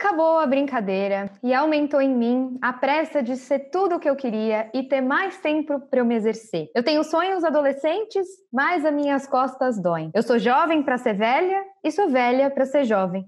Acabou a brincadeira e aumentou em mim a pressa de ser tudo o que eu queria e ter mais tempo para eu me exercer. Eu tenho sonhos adolescentes, mas as minhas costas doem. Eu sou jovem para ser velha e sou velha para ser jovem.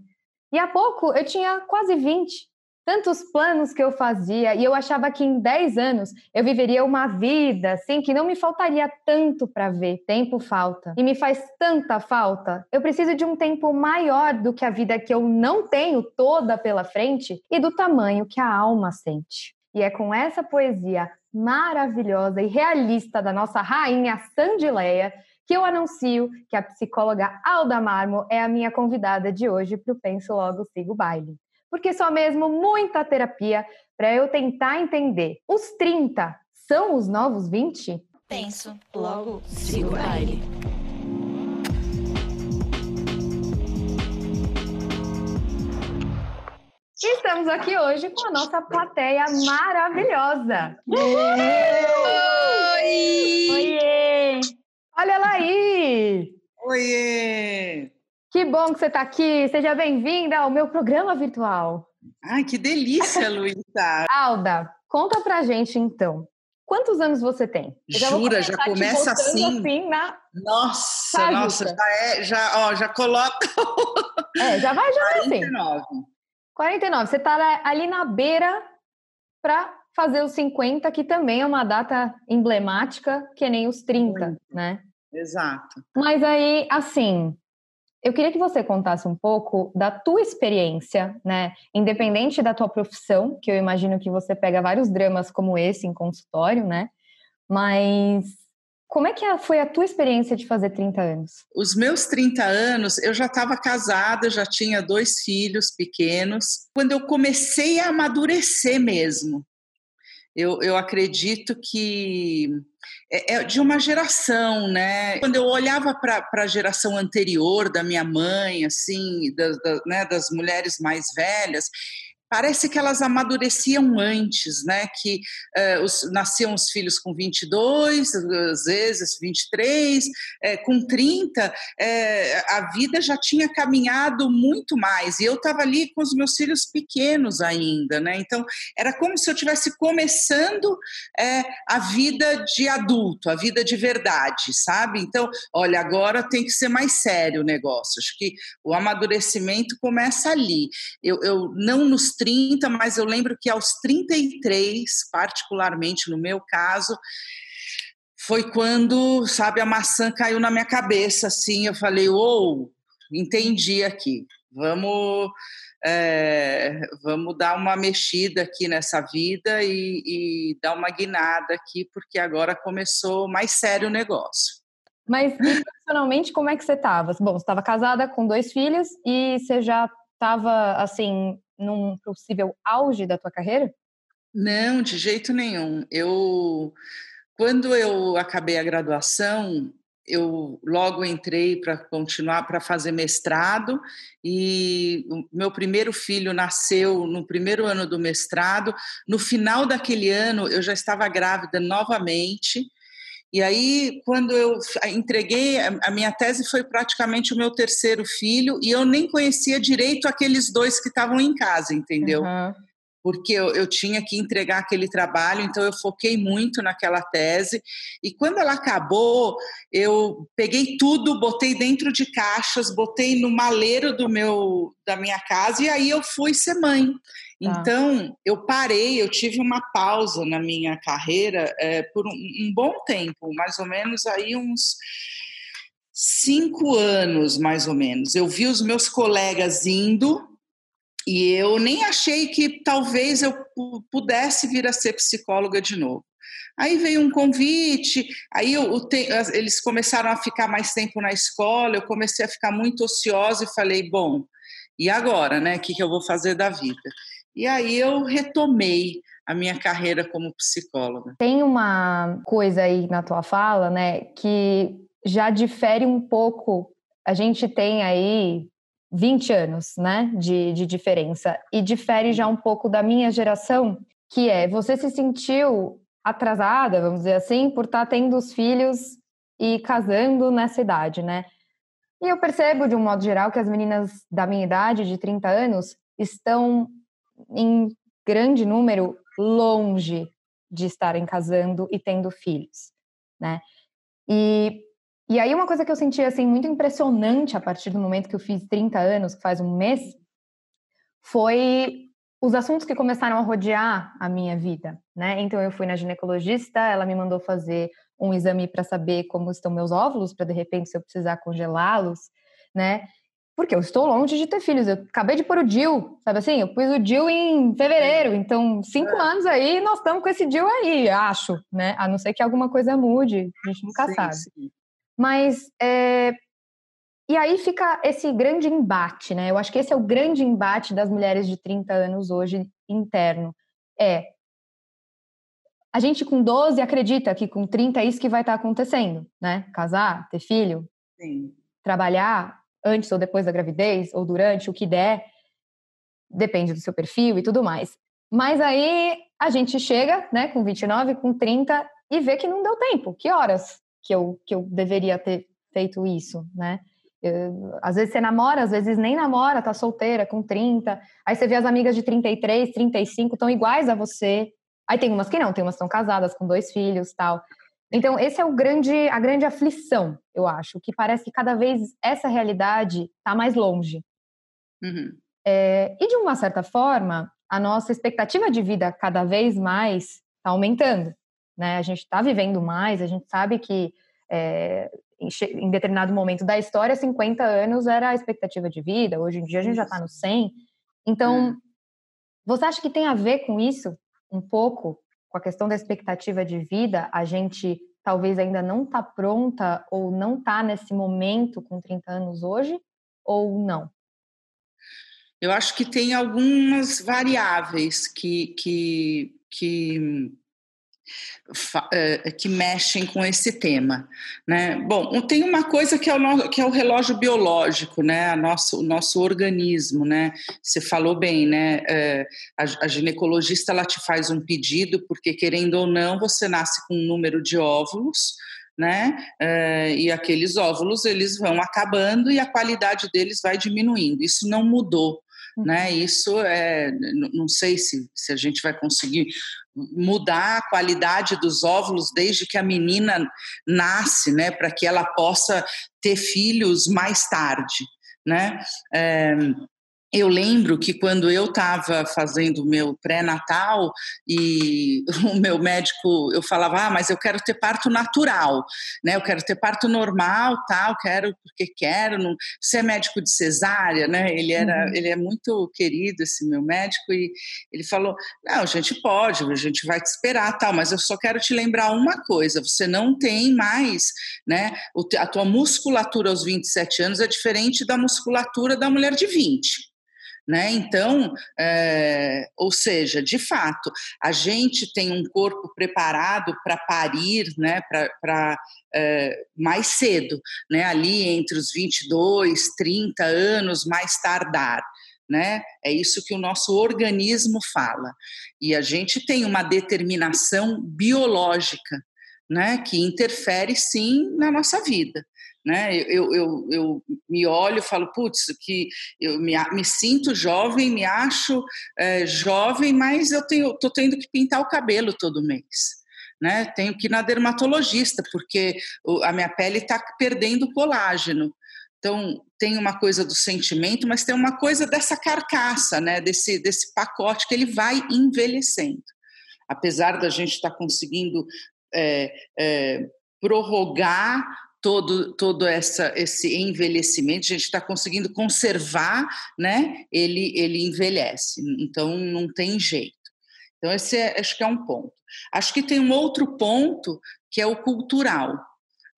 E há pouco eu tinha quase 20 tantos planos que eu fazia e eu achava que em 10 anos eu viveria uma vida assim que não me faltaria tanto para ver. Tempo falta. E me faz tanta falta. Eu preciso de um tempo maior do que a vida que eu não tenho toda pela frente e do tamanho que a alma sente. E é com essa poesia maravilhosa e realista da nossa rainha Sandileia que eu anuncio que a psicóloga Alda Marmo é a minha convidada de hoje para o Penso Logo Sigo Baile porque só mesmo muita terapia para eu tentar entender. Os 30 são os novos 20? Penso, logo sigo o baile. Estamos aqui hoje com a nossa plateia maravilhosa. Oi! Oiê! Olha ela aí! Oiê! Que bom que você está aqui. Seja bem-vinda ao meu programa virtual. Ai, que delícia, Luísa. Alda, conta pra gente então. Quantos anos você tem? Jura, já começa assim. assim na... Nossa, nossa, já é, já, ó, já coloca. é, já vai, já 49. assim. 49. Você está ali na beira para fazer os 50, que também é uma data emblemática, que nem os 30, Muito. né? Exato. Mas aí, assim, eu queria que você contasse um pouco da tua experiência, né? Independente da tua profissão, que eu imagino que você pega vários dramas como esse em consultório, né? Mas como é que foi a tua experiência de fazer 30 anos? Os meus 30 anos, eu já estava casada, já tinha dois filhos pequenos. Quando eu comecei a amadurecer mesmo, eu, eu acredito que é, é de uma geração, né? Quando eu olhava para a geração anterior da minha mãe, assim, né, das mulheres mais velhas, parece que elas amadureciam antes, né? Que uh, os, nasciam os filhos com 22, às vezes 23, é, com 30, é, a vida já tinha caminhado muito mais. E eu estava ali com os meus filhos pequenos ainda, né? Então, era como se eu estivesse começando é, a vida de adulto, a vida de verdade, sabe? Então, olha, agora tem que ser mais sério o negócio. Acho que o amadurecimento começa ali. Eu, eu não nos 30, mas eu lembro que aos 33, particularmente no meu caso, foi quando, sabe, a maçã caiu na minha cabeça, assim, eu falei, ou, oh, entendi aqui, vamos, é, vamos dar uma mexida aqui nessa vida e, e dar uma guinada aqui, porque agora começou mais sério o negócio. Mas profissionalmente, como é que você estava? Bom, você estava casada com dois filhos e você já estava, assim, num possível auge da tua carreira? Não, de jeito nenhum. Eu, quando eu acabei a graduação, eu logo entrei para continuar para fazer mestrado e meu primeiro filho nasceu no primeiro ano do mestrado. No final daquele ano, eu já estava grávida novamente e aí, quando eu entreguei, a minha tese foi praticamente o meu terceiro filho, e eu nem conhecia direito aqueles dois que estavam em casa, entendeu? Uhum. Porque eu, eu, tinha que entregar aquele trabalho, então eu foquei muito naquela tese. E quando ela acabou, eu peguei tudo, botei dentro de caixas, botei no maleiro do meu, da minha casa, e aí eu fui ser mãe. Tá. Então, eu parei, eu tive uma pausa na minha carreira é, por um, um, bom tempo, mais ou menos aí uns cinco anos, mais ou menos. Eu vi os meus colegas indo e eu nem achei que talvez eu pudesse vir a ser psicóloga de novo. Aí veio um convite, aí eu, eles começaram a ficar mais tempo na escola, eu comecei a ficar muito ociosa e falei, bom, e agora, né? O que, que eu vou fazer da vida? E aí eu retomei a minha carreira como psicóloga. Tem uma coisa aí na tua fala, né, que já difere um pouco. A gente tem aí 20 anos, né, de, de diferença, e difere já um pouco da minha geração, que é você se sentiu atrasada, vamos dizer assim, por estar tá tendo os filhos e casando nessa idade, né? E eu percebo, de um modo geral, que as meninas da minha idade, de 30 anos, estão em grande número longe de estarem casando e tendo filhos, né? E, e aí uma coisa que eu senti assim muito impressionante a partir do momento que eu fiz 30 anos, que faz um mês, foi os assuntos que começaram a rodear a minha vida, né? Então eu fui na ginecologista, ela me mandou fazer um exame para saber como estão meus óvulos, para de repente se eu precisar congelá-los, né? Porque eu estou longe de ter filhos. Eu acabei de pôr o DIL, sabe assim? Eu pus o DIL em fevereiro, então cinco é. anos aí nós estamos com esse DIL aí, acho, né? A não ser que alguma coisa mude, a gente nunca sim, sabe. Sim. Mas é, e aí fica esse grande embate, né? Eu acho que esse é o grande embate das mulheres de 30 anos hoje interno. É a gente com 12 acredita que com 30 é isso que vai estar acontecendo, né? Casar, ter filho, Sim. trabalhar antes ou depois da gravidez, ou durante, o que der, depende do seu perfil e tudo mais. Mas aí a gente chega, né, com 29, com 30 e vê que não deu tempo. Que horas que eu, que eu deveria ter feito isso, né? Eu, às vezes você namora, às vezes nem namora, tá solteira, com 30. Aí você vê as amigas de 33, 35, estão iguais a você. Aí tem umas que não, tem umas que estão casadas com dois filhos tal. Então, esse é o grande, a grande aflição, eu acho, que parece que cada vez essa realidade está mais longe. Uhum. É, e, de uma certa forma, a nossa expectativa de vida cada vez mais está aumentando. Né? A gente está vivendo mais, a gente sabe que é, em determinado momento da história, 50 anos era a expectativa de vida, hoje em dia a gente já está no 100. Então, é. você acha que tem a ver com isso, um pouco, com a questão da expectativa de vida? A gente talvez ainda não está pronta ou não está nesse momento com 30 anos hoje, ou não? Eu acho que tem algumas variáveis que, que, que que mexem com esse tema, né? Bom, tem uma coisa que é o, que é o relógio biológico, né? Nosso, o nosso organismo, né? Você falou bem, né? Eh, a, a ginecologista ela te faz um pedido porque querendo ou não você nasce com um número de óvulos, né? Eh, e aqueles óvulos eles vão acabando e a qualidade deles vai diminuindo. Isso não mudou né? Isso é, não sei se, se a gente vai conseguir mudar a qualidade dos óvulos desde que a menina nasce, né? Para que ela possa ter filhos mais tarde, né? É, eu lembro que quando eu estava fazendo o meu pré-natal e o meu médico, eu falava, ah, mas eu quero ter parto natural, né? Eu quero ter parto normal, tal, quero porque quero. Não... Você é médico de cesárea, né? Ele era, uhum. ele é muito querido esse meu médico e ele falou, não, a gente pode, a gente vai te esperar, tal, mas eu só quero te lembrar uma coisa, você não tem mais, né? A tua musculatura aos 27 anos é diferente da musculatura da mulher de 20. Né? Então, é, ou seja, de fato, a gente tem um corpo preparado para parir, né? para é, mais cedo, né? ali entre os 22, 30 anos, mais tardar. Né? É isso que o nosso organismo fala. E a gente tem uma determinação biológica, né, que interfere sim na nossa vida né? Eu, eu, eu me olho e falo, putz, que eu me, me sinto jovem, me acho é, jovem, mas eu tenho, tô tendo que pintar o cabelo todo mês. Né? Tenho que ir na dermatologista, porque a minha pele está perdendo colágeno. Então, tem uma coisa do sentimento, mas tem uma coisa dessa carcaça, né? desse, desse pacote que ele vai envelhecendo. Apesar da gente estar tá conseguindo é, é, prorrogar todo, todo essa, esse envelhecimento, a gente está conseguindo conservar, né? Ele, ele envelhece, então não tem jeito. Então, esse é, acho que é um ponto. Acho que tem um outro ponto que é o cultural.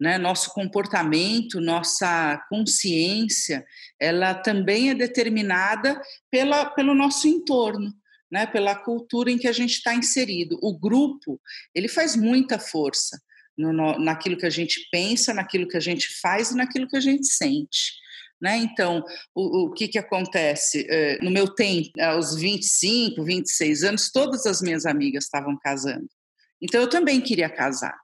Né? Nosso comportamento, nossa consciência, ela também é determinada pela, pelo nosso entorno. Né, pela cultura em que a gente está inserido. O grupo, ele faz muita força no, naquilo que a gente pensa, naquilo que a gente faz e naquilo que a gente sente. Né? Então, o, o que, que acontece? É, no meu tempo, aos 25, 26 anos, todas as minhas amigas estavam casando. Então, eu também queria casar.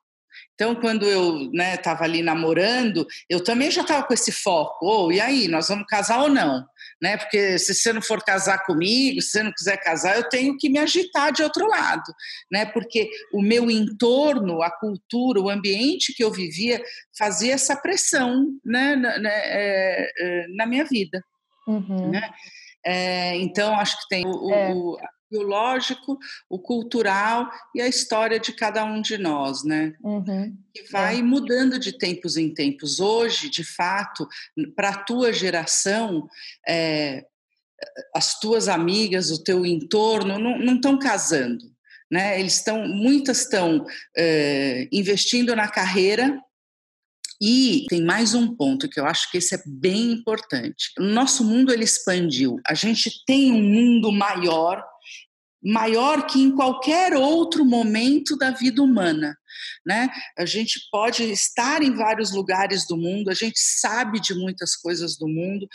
Então, quando eu estava né, ali namorando, eu também já estava com esse foco. Oh, e aí, nós vamos casar ou não? Né? Porque se você não for casar comigo, se você não quiser casar, eu tenho que me agitar de outro lado, né? Porque o meu entorno, a cultura, o ambiente que eu vivia fazia essa pressão, né? Na, na, é, é, na minha vida, uhum. né? É, então acho que tem o, é. Biológico, o cultural e a história de cada um de nós, né? Uhum. Que vai é. mudando de tempos em tempos. Hoje, de fato, para a tua geração, é, as tuas amigas, o teu entorno não estão casando, né? Eles estão, muitas estão é, investindo na carreira e tem mais um ponto que eu acho que esse é bem importante. O nosso mundo ele expandiu. A gente tem um mundo maior maior que em qualquer outro momento da vida humana. Né? A gente pode estar em vários lugares do mundo, a gente sabe de muitas coisas do mundo,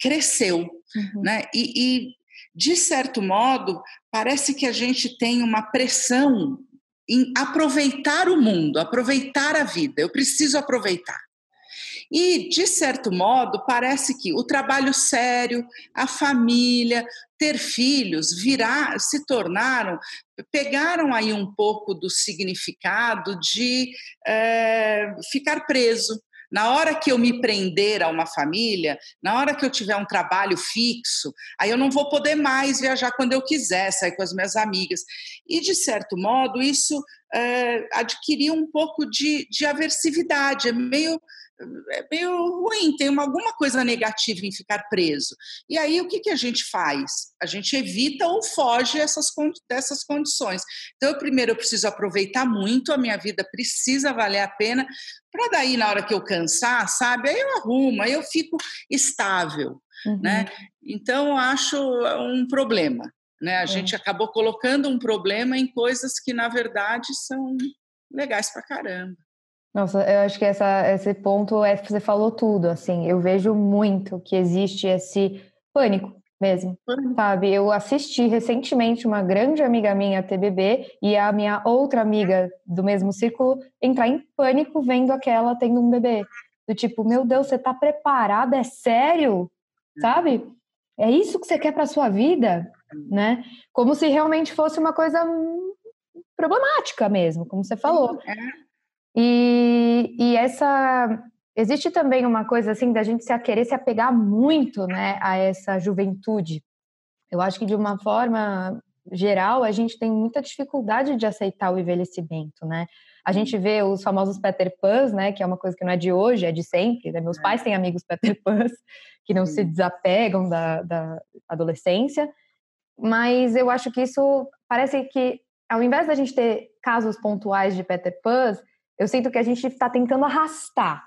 cresceu. Uhum. Né? E, e, de certo modo, parece que a gente tem uma pressão em aproveitar o mundo, aproveitar a vida. Eu preciso aproveitar. E, de certo modo, parece que o trabalho sério, a família, ter filhos, virar, se tornaram, pegaram aí um pouco do significado de é, ficar preso. Na hora que eu me prender a uma família, na hora que eu tiver um trabalho fixo, aí eu não vou poder mais viajar quando eu quiser, sair com as minhas amigas. E, de certo modo, isso é, adquiriu um pouco de, de aversividade, é meio é meio ruim, tem uma, alguma coisa negativa em ficar preso. E aí o que, que a gente faz? A gente evita ou foge essas, dessas condições. Então, eu, primeiro, eu preciso aproveitar muito, a minha vida precisa valer a pena, para daí, na hora que eu cansar, sabe, aí eu arrumo, aí eu fico estável. Uhum. Né? Então, eu acho um problema. Né? A é. gente acabou colocando um problema em coisas que, na verdade, são legais para caramba. Nossa, eu acho que essa, esse ponto é você falou tudo, assim, eu vejo muito que existe esse pânico mesmo, sabe? Eu assisti recentemente uma grande amiga minha TBB e a minha outra amiga do mesmo círculo entrar em pânico vendo aquela tendo um bebê. Do tipo, meu Deus, você tá preparada? É sério? Sabe? É isso que você quer para sua vida, né? Como se realmente fosse uma coisa problemática mesmo, como você falou. E, e essa existe também uma coisa assim da gente se querer se apegar muito, né, a essa juventude. Eu acho que de uma forma geral a gente tem muita dificuldade de aceitar o envelhecimento, né? A gente vê os famosos Peter Pans, né, que é uma coisa que não é de hoje, é de sempre. Né? Meus é. pais têm amigos Peter Pans que não se desapegam da, da adolescência, mas eu acho que isso parece que ao invés da gente ter casos pontuais de Peter Pans, eu sinto que a gente está tentando arrastar,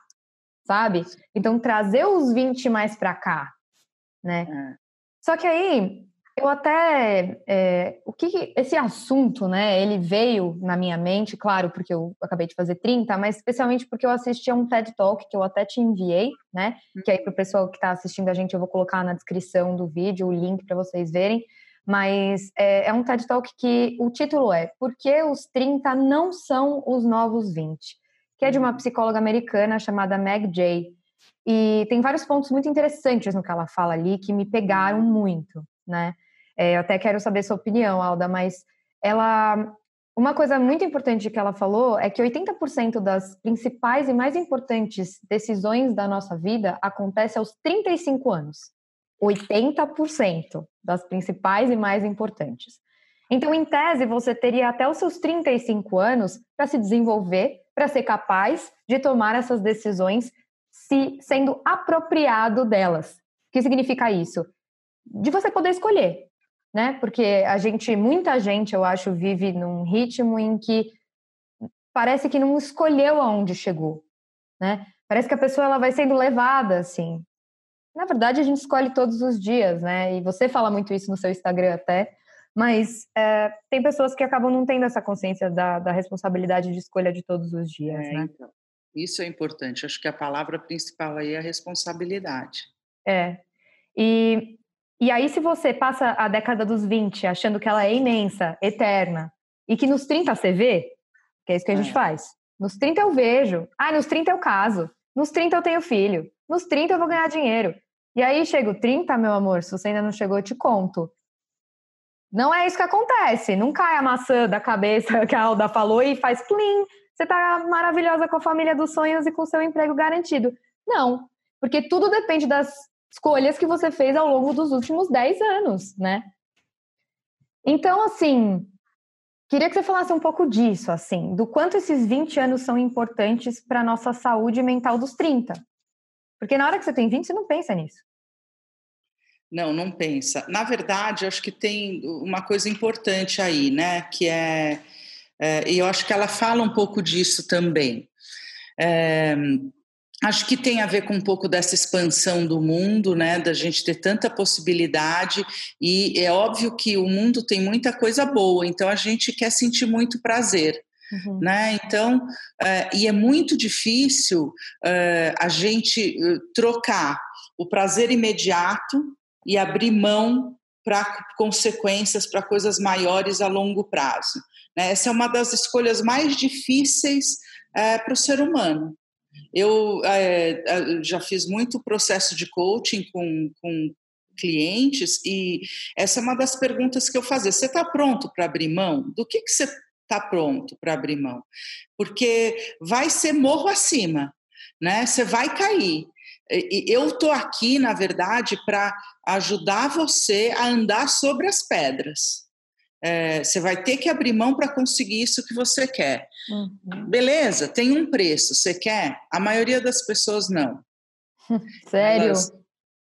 sabe? Então, trazer os 20 mais para cá, né? É. Só que aí, eu até... É, o que esse assunto, né? Ele veio na minha mente, claro, porque eu acabei de fazer 30, mas especialmente porque eu assisti a um TED Talk que eu até te enviei, né? Que aí, para o pessoal que está assistindo a gente, eu vou colocar na descrição do vídeo o link para vocês verem mas é, é, um TED Talk que o título é Por que os 30 não são os novos 20? Que é de uma uhum. psicóloga americana chamada Meg Jay. E tem vários pontos muito interessantes no que ela fala ali que me pegaram muito, né? É, eu até quero saber sua opinião, Alda, mas ela. Uma coisa muito importante que ela falou é que 80% das principais e mais importantes decisões da nossa vida acontecem aos 35 anos. 80% das principais e mais importantes. Então, em tese, você teria até os seus 35 anos para se desenvolver, para ser capaz de tomar essas decisões, se sendo apropriado delas. O que significa isso? De você poder escolher, né? Porque a gente, muita gente, eu acho, vive num ritmo em que parece que não escolheu aonde chegou, né? Parece que a pessoa ela vai sendo levada assim na verdade, a gente escolhe todos os dias, né? E você fala muito isso no seu Instagram até, mas é, tem pessoas que acabam não tendo essa consciência da, da responsabilidade de escolha de todos os dias, é, né? Então, isso é importante. Acho que a palavra principal aí é a responsabilidade. É. E, e aí, se você passa a década dos 20 achando que ela é imensa, eterna, e que nos 30 você vê, que é isso que a gente é. faz. Nos 30 eu vejo. Ah, nos 30 eu caso. Nos 30 eu tenho filho. Nos 30 eu vou ganhar dinheiro. E aí chega o 30, meu amor, se você ainda não chegou, eu te conto. Não é isso que acontece. Não cai a maçã da cabeça que a Alda falou e faz clean. Você tá maravilhosa com a família dos sonhos e com seu emprego garantido. Não, porque tudo depende das escolhas que você fez ao longo dos últimos 10 anos, né? Então, assim, queria que você falasse um pouco disso, assim, do quanto esses 20 anos são importantes para a nossa saúde mental dos 30. Porque na hora que você tem 20, você não pensa nisso. Não, não pensa. Na verdade, acho que tem uma coisa importante aí, né? Que é, é e eu acho que ela fala um pouco disso também. É, acho que tem a ver com um pouco dessa expansão do mundo, né? Da gente ter tanta possibilidade e é óbvio que o mundo tem muita coisa boa, então a gente quer sentir muito prazer. Uhum. Né? Então, uh, e é muito difícil uh, a gente uh, trocar o prazer imediato e abrir mão para consequências, para coisas maiores a longo prazo. Né? Essa é uma das escolhas mais difíceis para o ser humano. Eu já fiz muito processo de coaching com, com clientes e essa é uma das perguntas que eu fazia. Você está pronto para abrir mão? Do que, que você está pronto para abrir mão? Porque vai ser morro acima, né? Você vai cair. Eu estou aqui, na verdade, para ajudar você a andar sobre as pedras. É, você vai ter que abrir mão para conseguir isso que você quer. Uhum. Beleza, tem um preço, você quer? A maioria das pessoas não. Sério? Elas,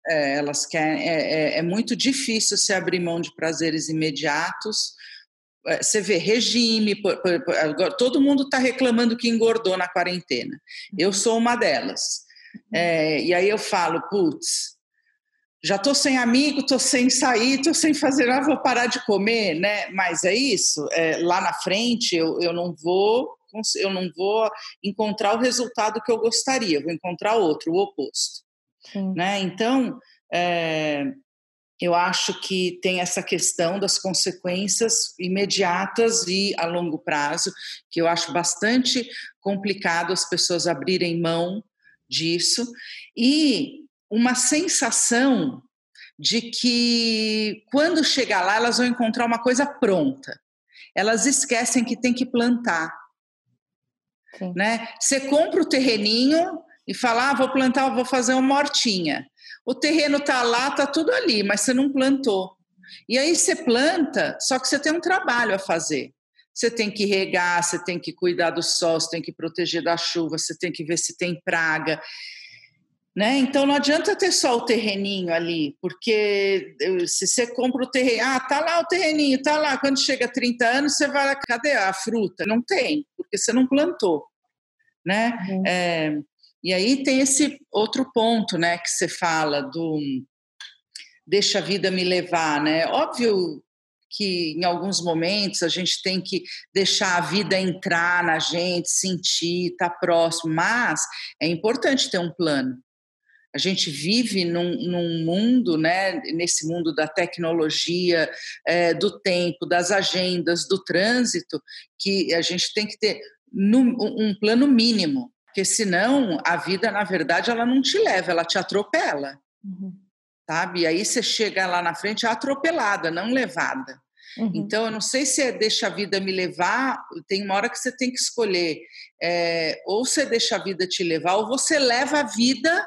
é, elas querem. É, é, é, muito difícil se abrir mão de prazeres imediatos. É, você vê regime, por, por, por, todo mundo está reclamando que engordou na quarentena. Eu sou uma delas. É, e aí eu falo, putz, já estou sem amigo, estou sem sair, estou sem fazer nada, vou parar de comer, né? Mas é isso. É, lá na frente eu, eu não vou eu não vou encontrar o resultado que eu gostaria, vou encontrar outro, o oposto. Né? Então, é, eu acho que tem essa questão das consequências imediatas e a longo prazo, que eu acho bastante complicado as pessoas abrirem mão disso e uma sensação de que quando chegar lá elas vão encontrar uma coisa pronta. Elas esquecem que tem que plantar. Sim. Né? Você compra o terreninho e fala, ah, vou plantar, vou fazer uma hortinha. O terreno tá lá, tá tudo ali, mas você não plantou. E aí você planta, só que você tem um trabalho a fazer. Você tem que regar, você tem que cuidar do sol, você tem que proteger da chuva, você tem que ver se tem praga. Né? Então não adianta ter só o terreninho ali, porque se você compra o terreno, ah, tá lá o terreninho, tá lá, quando chega a 30 anos, você vai lá, cadê a fruta? Não tem, porque você não plantou, né? Uhum. É, e aí tem esse outro ponto, né, que você fala do deixa a vida me levar, né? Óbvio que em alguns momentos a gente tem que deixar a vida entrar na gente, sentir, estar tá próximo, mas é importante ter um plano. A gente vive num, num mundo, né, nesse mundo da tecnologia, é, do tempo, das agendas, do trânsito, que a gente tem que ter um plano mínimo, porque senão a vida, na verdade, ela não te leva, ela te atropela. Uhum. Sabe? E aí você chega lá na frente atropelada, não levada. Uhum. Então, eu não sei se é deixa a vida me levar, tem uma hora que você tem que escolher. É, ou você deixa a vida te levar, ou você leva a vida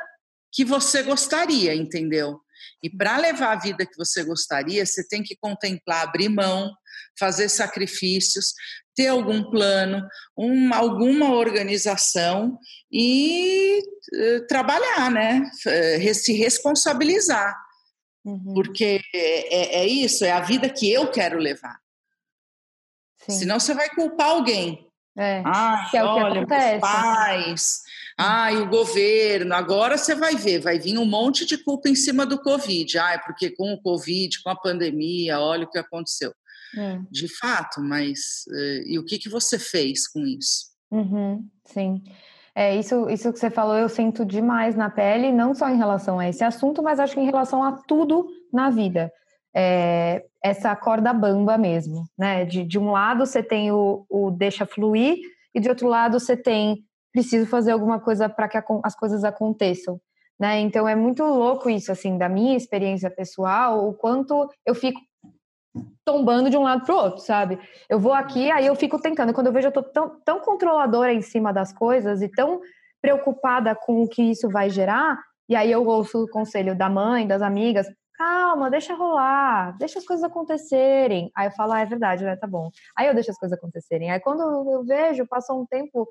que você gostaria, entendeu? E para levar a vida que você gostaria, você tem que contemplar, abrir mão, fazer sacrifícios, ter algum plano, uma, alguma organização e uh, trabalhar, né? Uh, se responsabilizar. Uhum. Porque é, é, isso, é a vida que eu quero levar. Sim. Senão você vai culpar alguém. É, Ai, é olha, meus pais, ai, o governo. Agora você vai ver, vai vir um monte de culpa em cima do Covid. Ai, porque com o Covid, com a pandemia, olha o que aconteceu. É. De fato, mas eh, e o que, que você fez com isso? Uhum, sim. É, isso, isso que você falou, eu sinto demais na pele, não só em relação a esse assunto, mas acho que em relação a tudo na vida. É, essa corda bamba mesmo, né? De, de um lado você tem o, o deixa fluir, e de outro lado você tem preciso fazer alguma coisa para que as coisas aconteçam. né? Então é muito louco isso, assim, da minha experiência pessoal, o quanto eu fico tombando de um lado para o outro, sabe? Eu vou aqui, aí eu fico tentando. Quando eu vejo, eu tô tão, tão controladora em cima das coisas e tão preocupada com o que isso vai gerar, e aí eu ouço o conselho da mãe, das amigas, calma, deixa rolar, deixa as coisas acontecerem. Aí eu falo, ah, é verdade, né? Tá bom. Aí eu deixo as coisas acontecerem. Aí quando eu vejo, passou um tempo,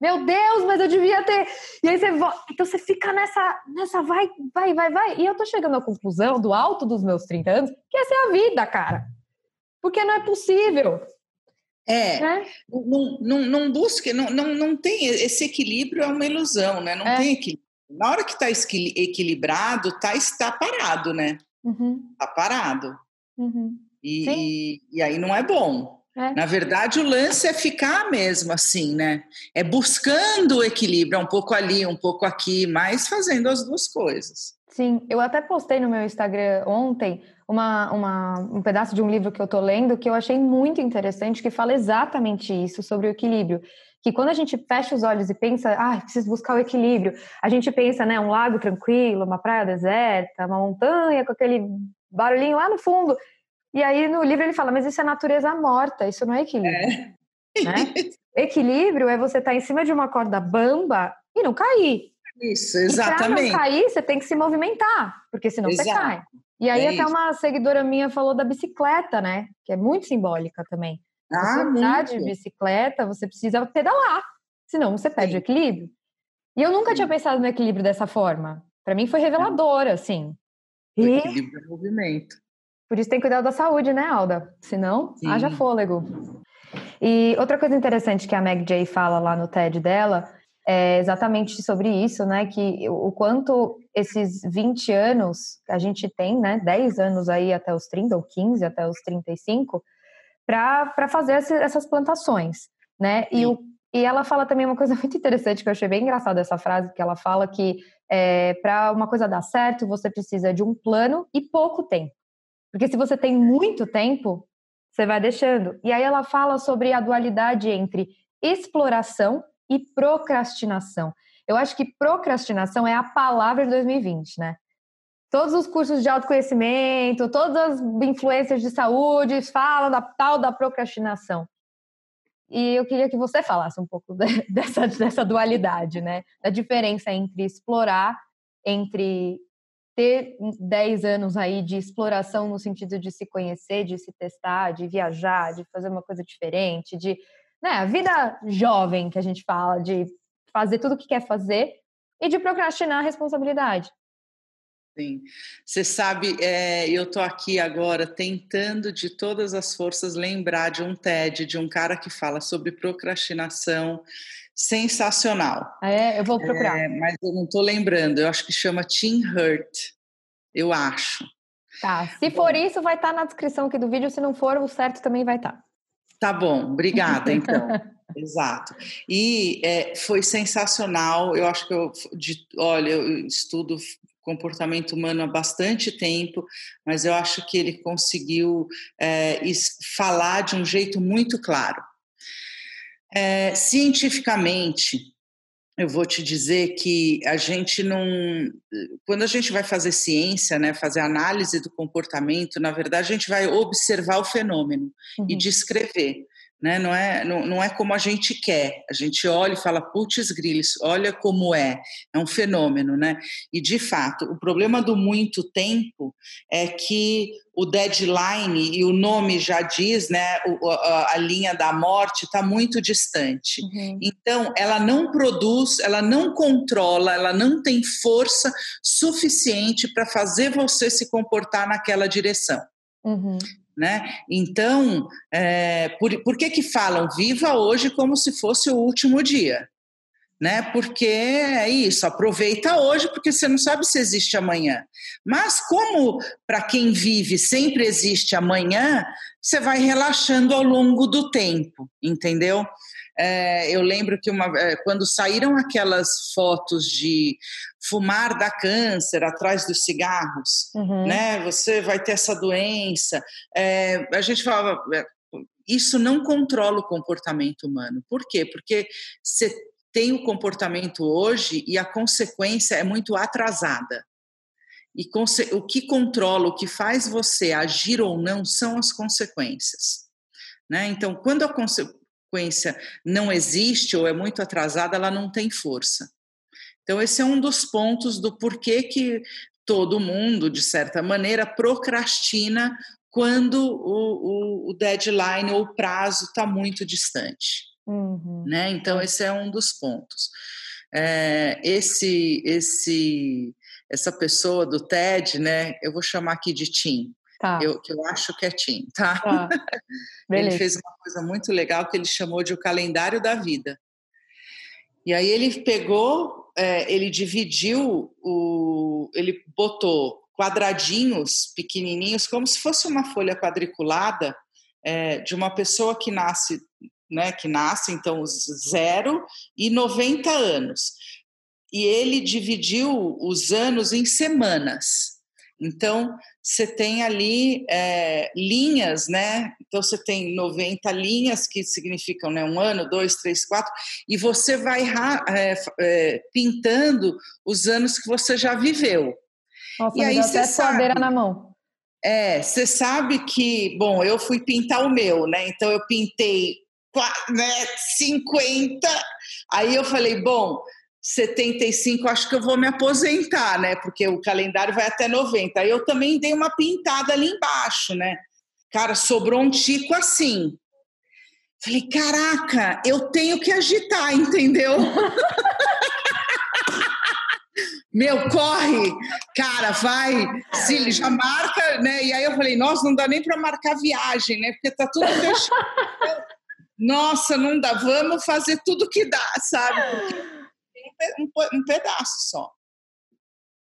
meu Deus, mas eu devia ter. E aí você volta. Então você fica nessa, nessa vai, vai, vai, vai. E eu tô chegando à conclusão, do alto dos meus 30 anos, que essa é a vida, cara. Porque não é possível. É, né? não, não, não busque, não, não, não tem, esse equilíbrio é uma ilusão, né? Não é. tem equilíbrio. Na hora que está equilibrado, tá, está parado, né? Uhum. Tá parado. Uhum. E, e, e, aí não é bom. É. Na verdade, o lance é ficar mesmo assim, né? É buscando o equilíbrio, um pouco ali, um pouco aqui, mas fazendo as duas coisas. Sim, eu até postei no meu Instagram ontem uma, uma, um pedaço de um livro que eu tô lendo que eu achei muito interessante, que fala exatamente isso, sobre o equilíbrio. Que quando a gente fecha os olhos e pensa, ah, preciso buscar o equilíbrio, a gente pensa, né, um lago tranquilo, uma praia deserta, uma montanha com aquele barulhinho lá no fundo. E aí no livro ele fala, mas isso é natureza morta, isso não é equilíbrio. É. Né? Equilíbrio é você estar tá em cima de uma corda bamba e não cair. Isso, exatamente. E não cair, você tem que se movimentar, porque senão Exato. você cai. E aí é até isso. uma seguidora minha falou da bicicleta, né? Que é muito simbólica também. Ah, você tá de bicicleta, você precisa pedalar, senão você perde Sim. o equilíbrio. E eu nunca Sim. tinha pensado no equilíbrio dessa forma. Para mim foi reveladora, assim. O e... equilíbrio é movimento. Por isso tem que cuidar da saúde, né, Alda? Senão, Sim. haja fôlego. E outra coisa interessante que a Meg Jay fala lá no TED dela é exatamente sobre isso, né? Que o quanto esses 20 anos a gente tem, né? 10 anos aí até os 30, ou 15 até os 35, para fazer essas plantações, né? E, o, e ela fala também uma coisa muito interessante que eu achei bem engraçada essa frase, que ela fala que é, para uma coisa dar certo, você precisa de um plano e pouco tempo. Porque se você tem muito tempo, você vai deixando. E aí ela fala sobre a dualidade entre exploração e procrastinação. Eu acho que procrastinação é a palavra de 2020, né? Todos os cursos de autoconhecimento, todas as influências de saúde falam da tal da procrastinação. E eu queria que você falasse um pouco dessa, dessa dualidade, né? Da diferença entre explorar, entre ter 10 anos aí de exploração no sentido de se conhecer, de se testar, de viajar, de fazer uma coisa diferente, de né, a vida jovem que a gente fala, de fazer tudo o que quer fazer e de procrastinar a responsabilidade. Sim. Você sabe, é, eu estou aqui agora tentando de todas as forças lembrar de um TED, de um cara que fala sobre procrastinação sensacional. Ah, é, eu vou procurar. É, mas eu não estou lembrando, eu acho que chama Tim Hurt, eu acho. Tá, se bom, for isso, vai estar tá na descrição aqui do vídeo, se não for, o certo também vai estar. Tá. tá bom, obrigada então. Exato. E é, foi sensacional. Eu acho que eu, de, olha, eu estudo comportamento humano há bastante tempo, mas eu acho que ele conseguiu é, falar de um jeito muito claro. É, cientificamente, eu vou te dizer que a gente não. Quando a gente vai fazer ciência, né, fazer análise do comportamento, na verdade, a gente vai observar o fenômeno uhum. e descrever. Né? Não, é, não, não é como a gente quer. A gente olha e fala, putz, grilhos, olha como é. É um fenômeno, né? E, de fato, o problema do muito tempo é que o deadline, e o nome já diz, né, a, a linha da morte está muito distante. Uhum. Então, ela não produz, ela não controla, ela não tem força suficiente para fazer você se comportar naquela direção. Uhum. Né? Então, é, por, por que que falam viva hoje como se fosse o último dia? Né? Porque é isso, aproveita hoje porque você não sabe se existe amanhã. Mas como para quem vive sempre existe amanhã, você vai relaxando ao longo do tempo, entendeu? É, eu lembro que uma, é, quando saíram aquelas fotos de fumar dá câncer atrás dos cigarros, uhum. né? Você vai ter essa doença. É, a gente falava, é, isso não controla o comportamento humano. Por quê? Porque você tem o comportamento hoje e a consequência é muito atrasada. E o que controla, o que faz você agir ou não são as consequências. Né? Então, quando a consequência não existe ou é muito atrasada, ela não tem força. Então, esse é um dos pontos do porquê que todo mundo, de certa maneira, procrastina quando o, o, o deadline ou o prazo está muito distante. Uhum. Né? Então, esse é um dos pontos. É, esse, esse, essa pessoa do TED, né? Eu vou chamar aqui de Tim. Tá. Eu, que eu acho que é Tim, tá? tá. ele fez uma coisa muito legal que ele chamou de o calendário da vida. E aí ele pegou, é, ele dividiu o, ele botou quadradinhos pequenininhos, como se fosse uma folha quadriculada é, de uma pessoa que nasce, né, que nasce então zero e 90 anos. E ele dividiu os anos em semanas. Então, você tem ali é, linhas, né? Então, você tem 90 linhas, que significam né, um ano, dois, três, quatro, e você vai é, é, pintando os anos que você já viveu. Nossa, e aí você sabe, na mão. É, você sabe que, bom, eu fui pintar o meu, né? Então, eu pintei né, 50, aí eu falei, bom, 75, acho que eu vou me aposentar, né? Porque o calendário vai até 90. Aí eu também dei uma pintada ali embaixo, né? Cara, sobrou um tico assim. Falei, caraca, eu tenho que agitar, entendeu? Meu, corre! Cara, vai! Se já marca, né? E aí eu falei, nossa, não dá nem para marcar viagem, né? Porque tá tudo fechado. nossa, não dá, vamos fazer tudo que dá, sabe? Porque um, um pedaço só.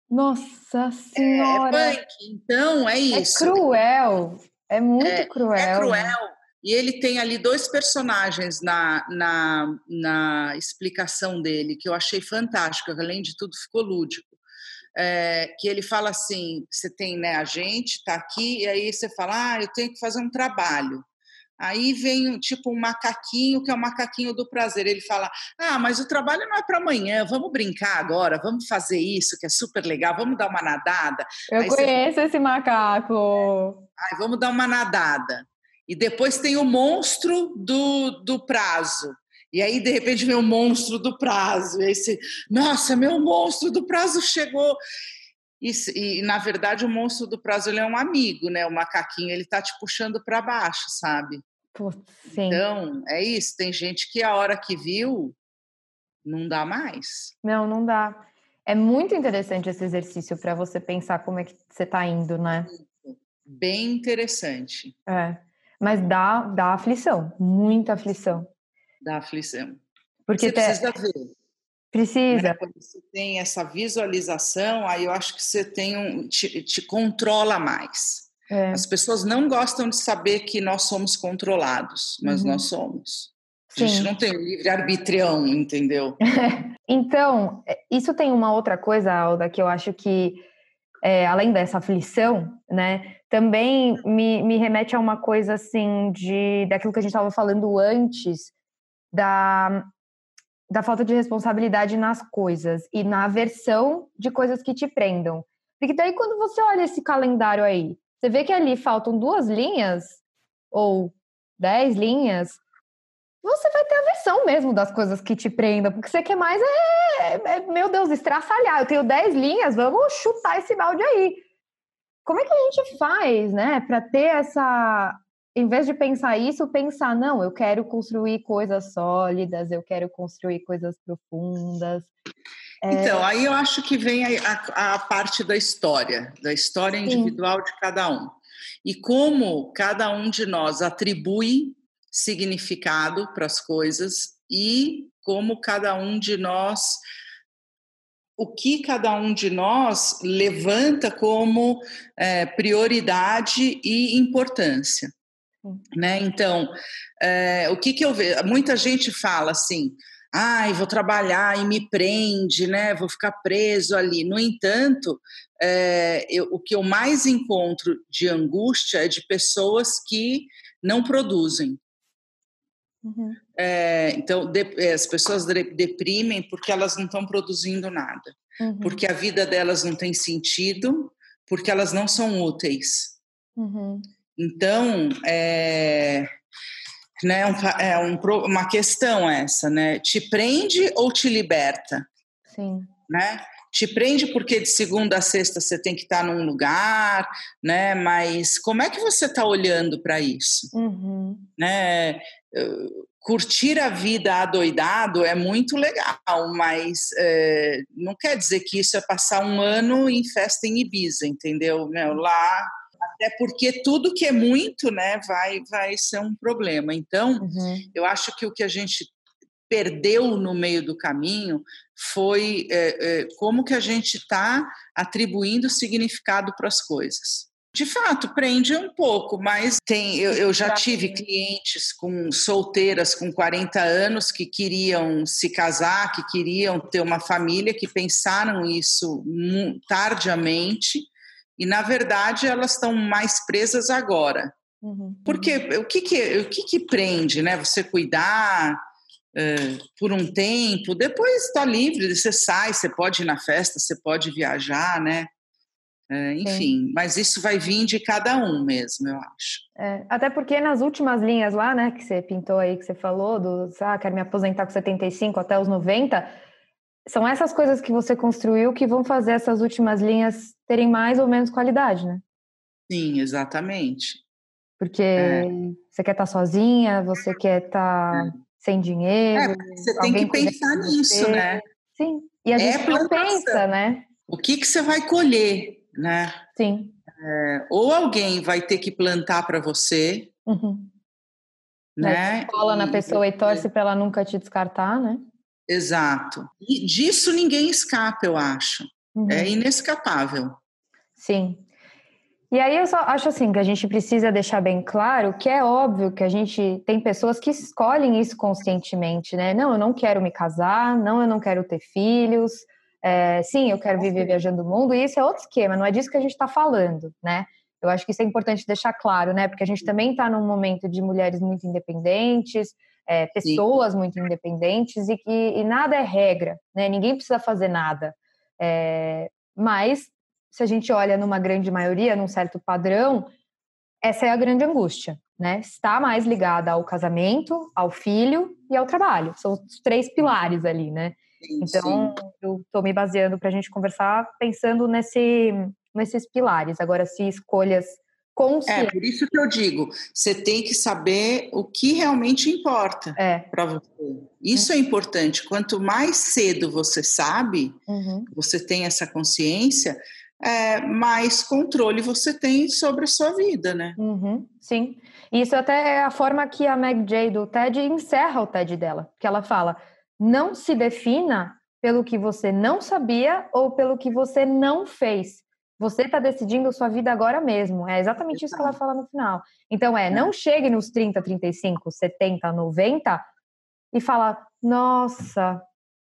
Nossa Senhora! É, é punk, então é, é isso. É cruel, é muito é, cruel. É cruel. E ele tem ali dois personagens na, na, na explicação dele, que eu achei fantástico, além de tudo ficou lúdico. É, que ele fala assim: você tem né, a gente, está aqui, e aí você fala, ah, eu tenho que fazer um trabalho. Aí vem tipo um macaquinho, que é o macaquinho do prazer. Ele fala: Ah, mas o trabalho não é para amanhã, vamos brincar agora, vamos fazer isso, que é super legal, vamos dar uma nadada. Eu Aí conheço você... esse macaco. Aí vamos dar uma nadada. E depois tem o monstro do, do prazo. E aí, de repente, vem o monstro do prazo. E aí você, nossa, meu monstro do prazo chegou. E, e, na verdade o monstro do prazo ele é um amigo, né? O macaquinho ele tá te puxando para baixo, sabe? sim. Então, é isso. Tem gente que a hora que viu, não dá mais. Não, não dá. É muito interessante esse exercício para você pensar como é que você está indo, né? Bem interessante. É. Mas dá, dá aflição, muita aflição. Dá aflição. Porque você te... precisa ver. Precisa. Né? Quando você tem essa visualização, aí eu acho que você tem um, te, te controla mais. É. As pessoas não gostam de saber que nós somos controlados, mas uhum. nós somos. A gente não tem livre arbitrião, entendeu? então, é, isso tem uma outra coisa, Alda, que eu acho que, é, além dessa aflição, né, também me, me remete a uma coisa assim de daquilo que a gente estava falando antes, da, da falta de responsabilidade nas coisas e na aversão de coisas que te prendam. Porque daí, quando você olha esse calendário aí, você vê que ali faltam duas linhas ou dez linhas, você vai ter a versão mesmo das coisas que te prendam, porque você quer mais é, é, é meu Deus, estraçalhar. Eu tenho dez linhas, vamos chutar esse balde aí. Como é que a gente faz, né, para ter essa, em vez de pensar isso, pensar, não, eu quero construir coisas sólidas, eu quero construir coisas profundas. É... Então, aí eu acho que vem a, a, a parte da história, da história individual Sim. de cada um. E como cada um de nós atribui significado para as coisas e como cada um de nós o que cada um de nós levanta como é, prioridade e importância. Né? Então, é, o que, que eu vejo? Muita gente fala assim: ai, vou trabalhar e me prende, né? Vou ficar preso ali. No entanto, é, eu, o que eu mais encontro de angústia é de pessoas que não produzem. Uhum. É, então, de, as pessoas deprimem porque elas não estão produzindo nada, uhum. porque a vida delas não tem sentido, porque elas não são úteis. Uhum. Então, é, né, um, é um, uma questão essa, né? Te prende ou te liberta? Sim. Né? te prende porque de segunda a sexta você tem que estar num lugar, né? Mas como é que você está olhando para isso? Uhum. Né? Curtir a vida adoidado é muito legal, mas é, não quer dizer que isso é passar um ano em festa em Ibiza, entendeu? Meu, lá até porque tudo que é muito, né, vai vai ser um problema. Então, uhum. eu acho que o que a gente perdeu no meio do caminho foi é, é, como que a gente está atribuindo significado para as coisas. De fato, prende um pouco, mas tem. Eu, eu, já tive clientes com solteiras com 40 anos que queriam se casar, que queriam ter uma família, que pensaram isso tardiamente, e na verdade elas estão mais presas agora. Uhum. Porque o que, que, o que, que prende, né? Você cuidar, por um tempo, depois está livre, você sai, você pode ir na festa, você pode viajar, né? É, enfim, Sim. mas isso vai vir de cada um mesmo, eu acho. É, até porque nas últimas linhas lá, né, que você pintou aí, que você falou, do, ah, quero me aposentar com 75 até os 90, são essas coisas que você construiu que vão fazer essas últimas linhas terem mais ou menos qualidade, né? Sim, exatamente. Porque é. você quer estar tá sozinha, você quer estar tá é sem dinheiro. É, você tem que pensar nisso, né? Sim. E a é gente não pensa, né? O que, que você vai colher, né? Sim. É, ou alguém vai ter que plantar para você, uhum. né? Cola na pessoa e, e torce para ela nunca te descartar, né? Exato. E disso ninguém escapa, eu acho. É uhum. É inescapável. Sim. E aí eu só acho assim que a gente precisa deixar bem claro que é óbvio que a gente tem pessoas que escolhem isso conscientemente, né? Não, eu não quero me casar, não, eu não quero ter filhos, é, sim, eu quero viver viajando o mundo, e isso é outro esquema, não é disso que a gente está falando, né? Eu acho que isso é importante deixar claro, né? Porque a gente também está num momento de mulheres muito independentes, é, pessoas sim. muito independentes, e que e nada é regra, né? Ninguém precisa fazer nada. É, mas se a gente olha numa grande maioria, num certo padrão, essa é a grande angústia, né? Está mais ligada ao casamento, ao filho e ao trabalho. São os três pilares ali, né? Sim, então, sim. eu estou me baseando para a gente conversar pensando nesse, nesses pilares. Agora, se escolhas conscientes... É, por isso que eu digo, você tem que saber o que realmente importa é. para você. Isso é importante. Quanto mais cedo você sabe, uhum. você tem essa consciência, é, mais controle você tem sobre a sua vida, né? Uhum, sim. Isso até é a forma que a Meg Jay do TED encerra o TED dela, que ela fala: não se defina pelo que você não sabia ou pelo que você não fez. Você está decidindo sua vida agora mesmo. É exatamente isso que ela fala no final. Então é, não é. chegue nos 30, 35, 70, 90 e fala: nossa,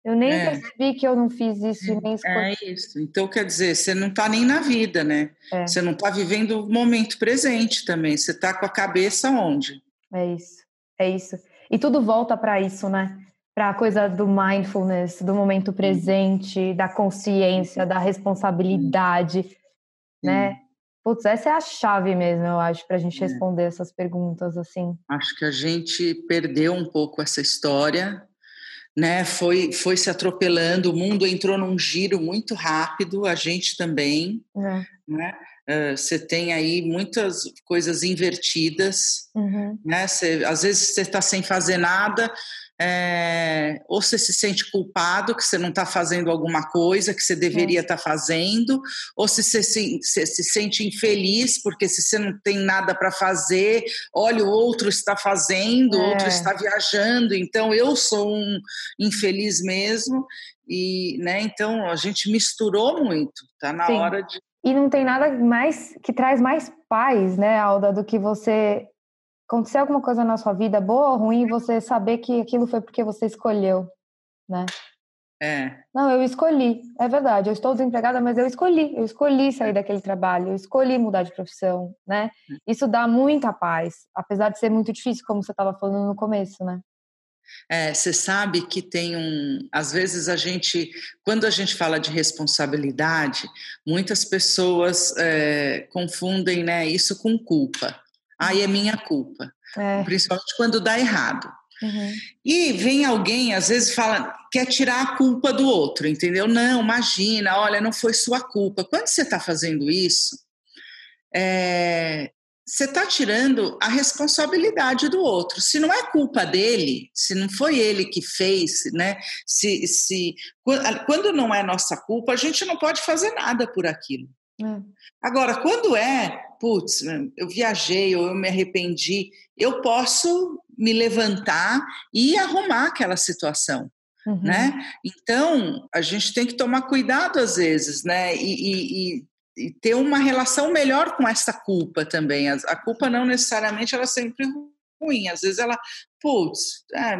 eu nem é. percebi que eu não fiz isso e nem escolhi. É isso. Então, quer dizer, você não está nem na vida, né? É. Você não está vivendo o momento presente também. Você está com a cabeça onde? É isso. É isso. E tudo volta para isso, né? Para a coisa do mindfulness, do momento presente, da consciência, da responsabilidade, né? Putz, essa é a chave mesmo, eu acho, para a gente é. responder essas perguntas assim. Acho que a gente perdeu um pouco essa história né? Foi, foi se atropelando, o mundo entrou num giro muito rápido, a gente também, é. né? Uh, você tem aí muitas coisas invertidas, uhum. né? Você, às vezes você está sem fazer nada, é, ou você se sente culpado que você não está fazendo alguma coisa que você deveria estar é. tá fazendo, ou se você se, se, se, sente infeliz porque se você não tem nada para fazer, olha, o outro está fazendo, o é. outro está viajando, então eu sou um infeliz mesmo, e né, então a gente misturou muito, tá na Sim. hora de. E não tem nada mais que traz mais paz, né, Alda, do que você acontecer alguma coisa na sua vida, boa ou ruim, você saber que aquilo foi porque você escolheu, né? É. Não, eu escolhi, é verdade. Eu estou desempregada, mas eu escolhi. Eu escolhi sair é. daquele trabalho, eu escolhi mudar de profissão, né? É. Isso dá muita paz, apesar de ser muito difícil, como você estava falando no começo, né? É, você sabe que tem um. Às vezes a gente, quando a gente fala de responsabilidade, muitas pessoas é, confundem né, isso com culpa. Aí é minha culpa. É. Principalmente quando dá errado. Uhum. E vem alguém, às vezes, fala, quer tirar a culpa do outro, entendeu? Não, imagina, olha, não foi sua culpa. Quando você está fazendo isso, é, você está tirando a responsabilidade do outro. Se não é culpa dele, se não foi ele que fez, né? Se, se quando não é nossa culpa, a gente não pode fazer nada por aquilo. É. Agora, quando é, putz, eu viajei ou eu me arrependi, eu posso me levantar e arrumar aquela situação. Uhum. Né? Então, a gente tem que tomar cuidado às vezes, né? E, e, e, ter uma relação melhor com essa culpa também. A, culpa não necessariamente ela é sempre ruim, às vezes ela, putz, é,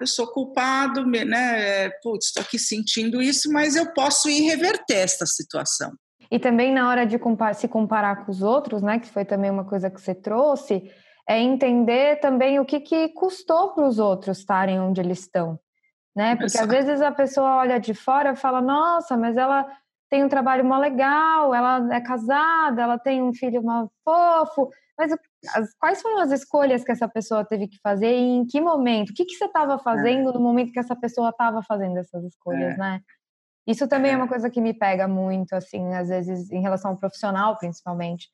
eu sou culpado, né? É, putz, estou aqui sentindo isso, mas eu posso ir reverter essa situação. E também na hora de se comparar com os outros, né? Que foi também uma coisa que você trouxe é entender também o que, que custou para os outros estarem onde eles estão, né? Porque Exato. às vezes a pessoa olha de fora e fala, nossa, mas ela tem um trabalho mó legal, ela é casada, ela tem um filho mó fofo, mas as, quais foram as escolhas que essa pessoa teve que fazer e em que momento? O que, que você estava fazendo é. no momento que essa pessoa estava fazendo essas escolhas, é. né? Isso também é. é uma coisa que me pega muito, assim, às vezes em relação ao profissional, principalmente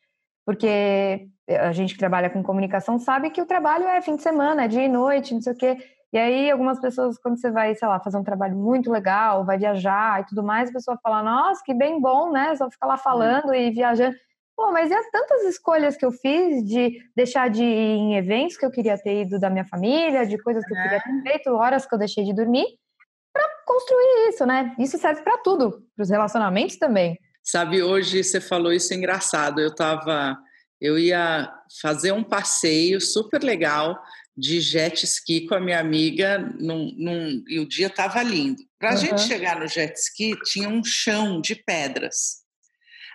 porque a gente que trabalha com comunicação sabe que o trabalho é fim de semana, é dia e noite, não sei o quê. E aí, algumas pessoas, quando você vai, sei lá, fazer um trabalho muito legal, vai viajar e tudo mais, a pessoa fala, nossa, que bem bom, né? Só ficar lá falando e viajando. Pô, mas e as tantas escolhas que eu fiz de deixar de ir em eventos que eu queria ter ido da minha família, de coisas que eu queria ter feito, horas que eu deixei de dormir, para construir isso, né? Isso serve para tudo, para os relacionamentos também. Sabe, hoje você falou isso é engraçado. Eu tava, eu ia fazer um passeio super legal de jet ski com a minha amiga num, num, e o dia estava lindo. Para a uhum. gente chegar no jet ski tinha um chão de pedras.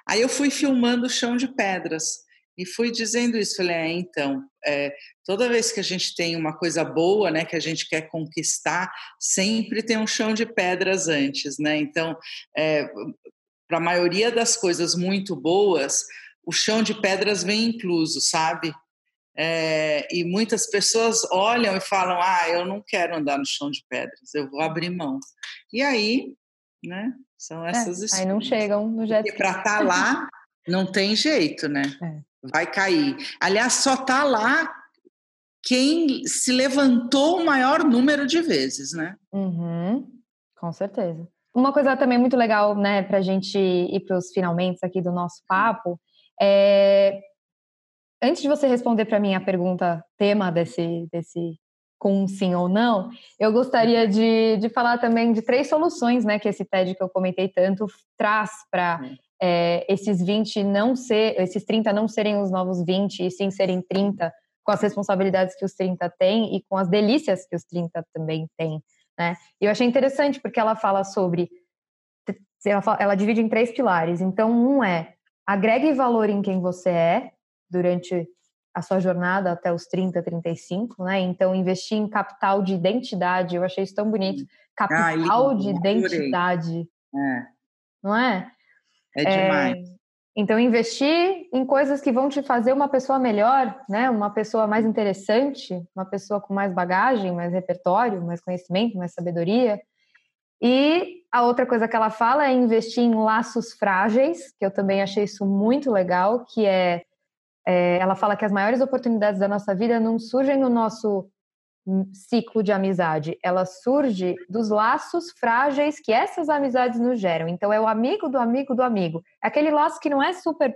Aí eu fui filmando o chão de pedras e fui dizendo isso. Falei, é, então, é, toda vez que a gente tem uma coisa boa, né, que a gente quer conquistar, sempre tem um chão de pedras antes, né? Então, é, para a maioria das coisas muito boas, o chão de pedras vem incluso, sabe? É, e muitas pessoas olham e falam: Ah, eu não quero andar no chão de pedras, eu vou abrir mão. E aí, né? São é, essas é, histórias. Aí não chegam no jet Porque para estar tá lá, não tem jeito, né? É. Vai cair. Aliás, só está lá quem se levantou o maior número de vezes, né? Uhum, com certeza. Uma coisa também muito legal, né, para a gente ir para os finalmente aqui do nosso papo, é... antes de você responder para mim a pergunta tema desse, desse com sim ou não, eu gostaria de, de falar também de três soluções, né, que esse TED que eu comentei tanto traz para é, esses 20 não ser, esses 30 não serem os novos 20 e sim serem 30 com as responsabilidades que os 30 têm e com as delícias que os 30 também têm. Né? E eu achei interessante porque ela fala sobre. Ela, fala, ela divide em três pilares. Então, um é agregue valor em quem você é durante a sua jornada até os 30, 35, né? Então, investir em capital de identidade, eu achei isso tão bonito. Capital ah, de identidade. É. Não é? É demais. É, então, investir em coisas que vão te fazer uma pessoa melhor, né? Uma pessoa mais interessante, uma pessoa com mais bagagem, mais repertório, mais conhecimento, mais sabedoria. E a outra coisa que ela fala é investir em laços frágeis, que eu também achei isso muito legal, que é, é ela fala que as maiores oportunidades da nossa vida não surgem no nosso ciclo de amizade, ela surge dos laços frágeis que essas amizades nos geram. Então é o amigo do amigo do amigo. É aquele laço que não é super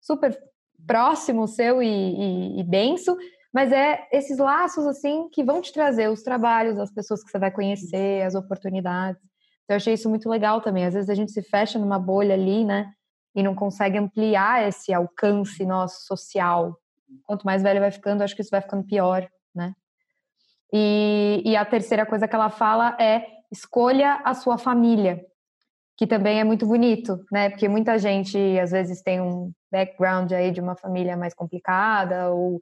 super próximo seu e, e, e denso, mas é esses laços assim que vão te trazer os trabalhos, as pessoas que você vai conhecer, as oportunidades. Então eu achei isso muito legal também. Às vezes a gente se fecha numa bolha ali, né? E não consegue ampliar esse alcance nosso social. Quanto mais velho vai ficando, acho que isso vai ficando pior, né? E, e a terceira coisa que ela fala é escolha a sua família, que também é muito bonito, né? Porque muita gente às vezes tem um background aí de uma família mais complicada ou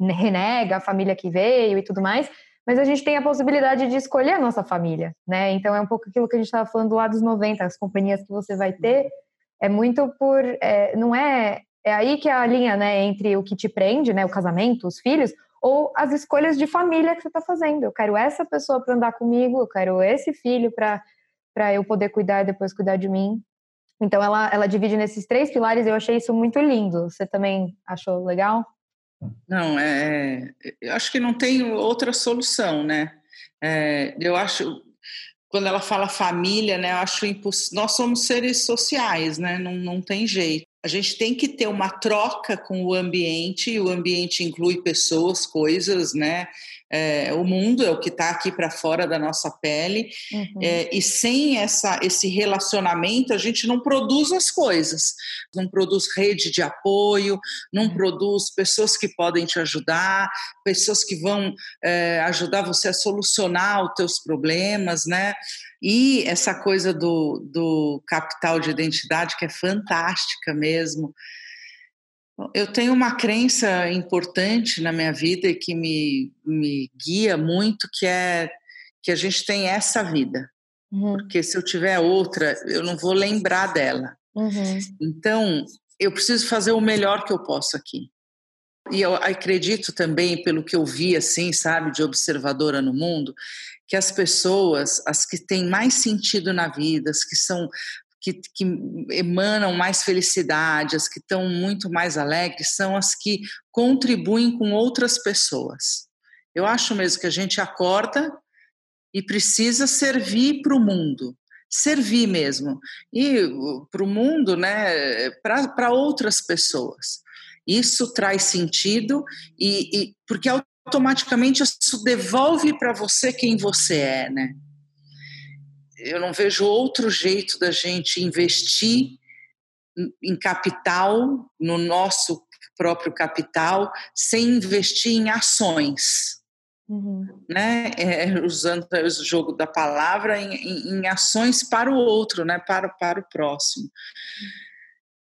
renega a família que veio e tudo mais, mas a gente tem a possibilidade de escolher a nossa família, né? Então é um pouco aquilo que a gente estava falando lá dos 90, as companhias que você vai ter, é muito por. É, não é. É aí que é a linha, né, entre o que te prende, né, o casamento, os filhos, ou as escolhas de família que você está fazendo. Eu quero essa pessoa para andar comigo, eu quero esse filho para eu poder cuidar e depois cuidar de mim. Então ela, ela divide nesses três pilares eu achei isso muito lindo. Você também achou legal? Não, é, é, eu acho que não tem outra solução, né? É, eu acho, quando ela fala família, né, eu acho impossível. Nós somos seres sociais, né? Não, não tem jeito. A gente tem que ter uma troca com o ambiente, e o ambiente inclui pessoas, coisas, né? É, o mundo é o que está aqui para fora da nossa pele, uhum. é, e sem essa, esse relacionamento a gente não produz as coisas, não produz rede de apoio, não uhum. produz pessoas que podem te ajudar, pessoas que vão é, ajudar você a solucionar os teus problemas, né? E essa coisa do, do capital de identidade que é fantástica mesmo. Eu tenho uma crença importante na minha vida e que me, me guia muito, que é que a gente tem essa vida. Uhum. Porque se eu tiver outra, eu não vou lembrar dela. Uhum. Então, eu preciso fazer o melhor que eu posso aqui. E eu acredito também, pelo que eu vi, assim, sabe, de observadora no mundo, que as pessoas, as que têm mais sentido na vida, as que são que, que emanam mais felicidade, as que estão muito mais alegres, são as que contribuem com outras pessoas. Eu acho mesmo que a gente acorda e precisa servir para o mundo, servir mesmo. E para o mundo, né, para outras pessoas. Isso traz sentido e, e porque automaticamente isso devolve para você quem você é, né? eu não vejo outro jeito da gente investir em capital, no nosso próprio capital, sem investir em ações. Uhum. Né? É, usando o jogo da palavra em, em, em, ações para o outro, né? para, para o próximo.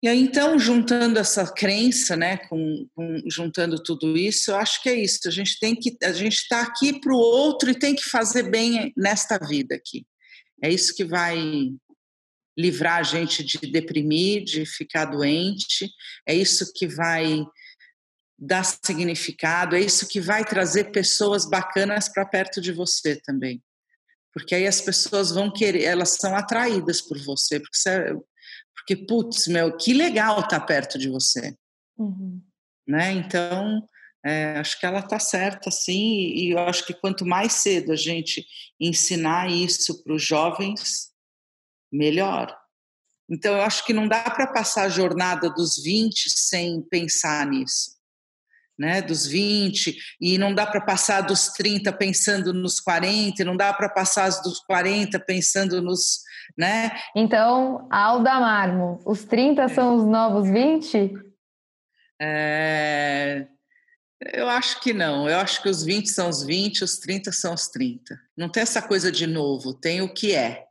E aí, então, juntando essa crença, né, com, com, juntando tudo isso, eu acho que é isso. A gente tem que, a gente está aqui para o outro e tem que fazer bem nesta vida aqui. É isso que vai livrar a gente de deprimir, de ficar doente, é isso que vai dar significado, é isso que vai trazer pessoas bacanas para perto de você também. Porque aí as pessoas vão querer, elas são atraídas por você, porque, você, porque putz, meu, que legal estar tá perto de você. Uhum. Né? Então, é, acho que ela está certa, sim, e eu acho que quanto mais cedo a gente ensinar isso para os jovens, melhor. Então, eu acho que não dá para passar a jornada dos 20 sem pensar nisso. Né, dos 20, e não dá para passar dos 30 pensando nos 40, não dá para passar dos 40 pensando nos. Né? Então, Alda Marmo, os 30 é. são os novos 20? É, eu acho que não. Eu acho que os 20 são os 20, os 30 são os 30. Não tem essa coisa de novo, tem o que é.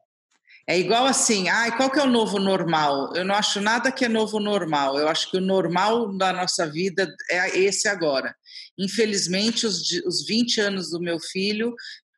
É igual assim, ai, qual que é o novo normal? Eu não acho nada que é novo normal. Eu acho que o normal da nossa vida é esse agora. Infelizmente, os, os 20 anos do meu filho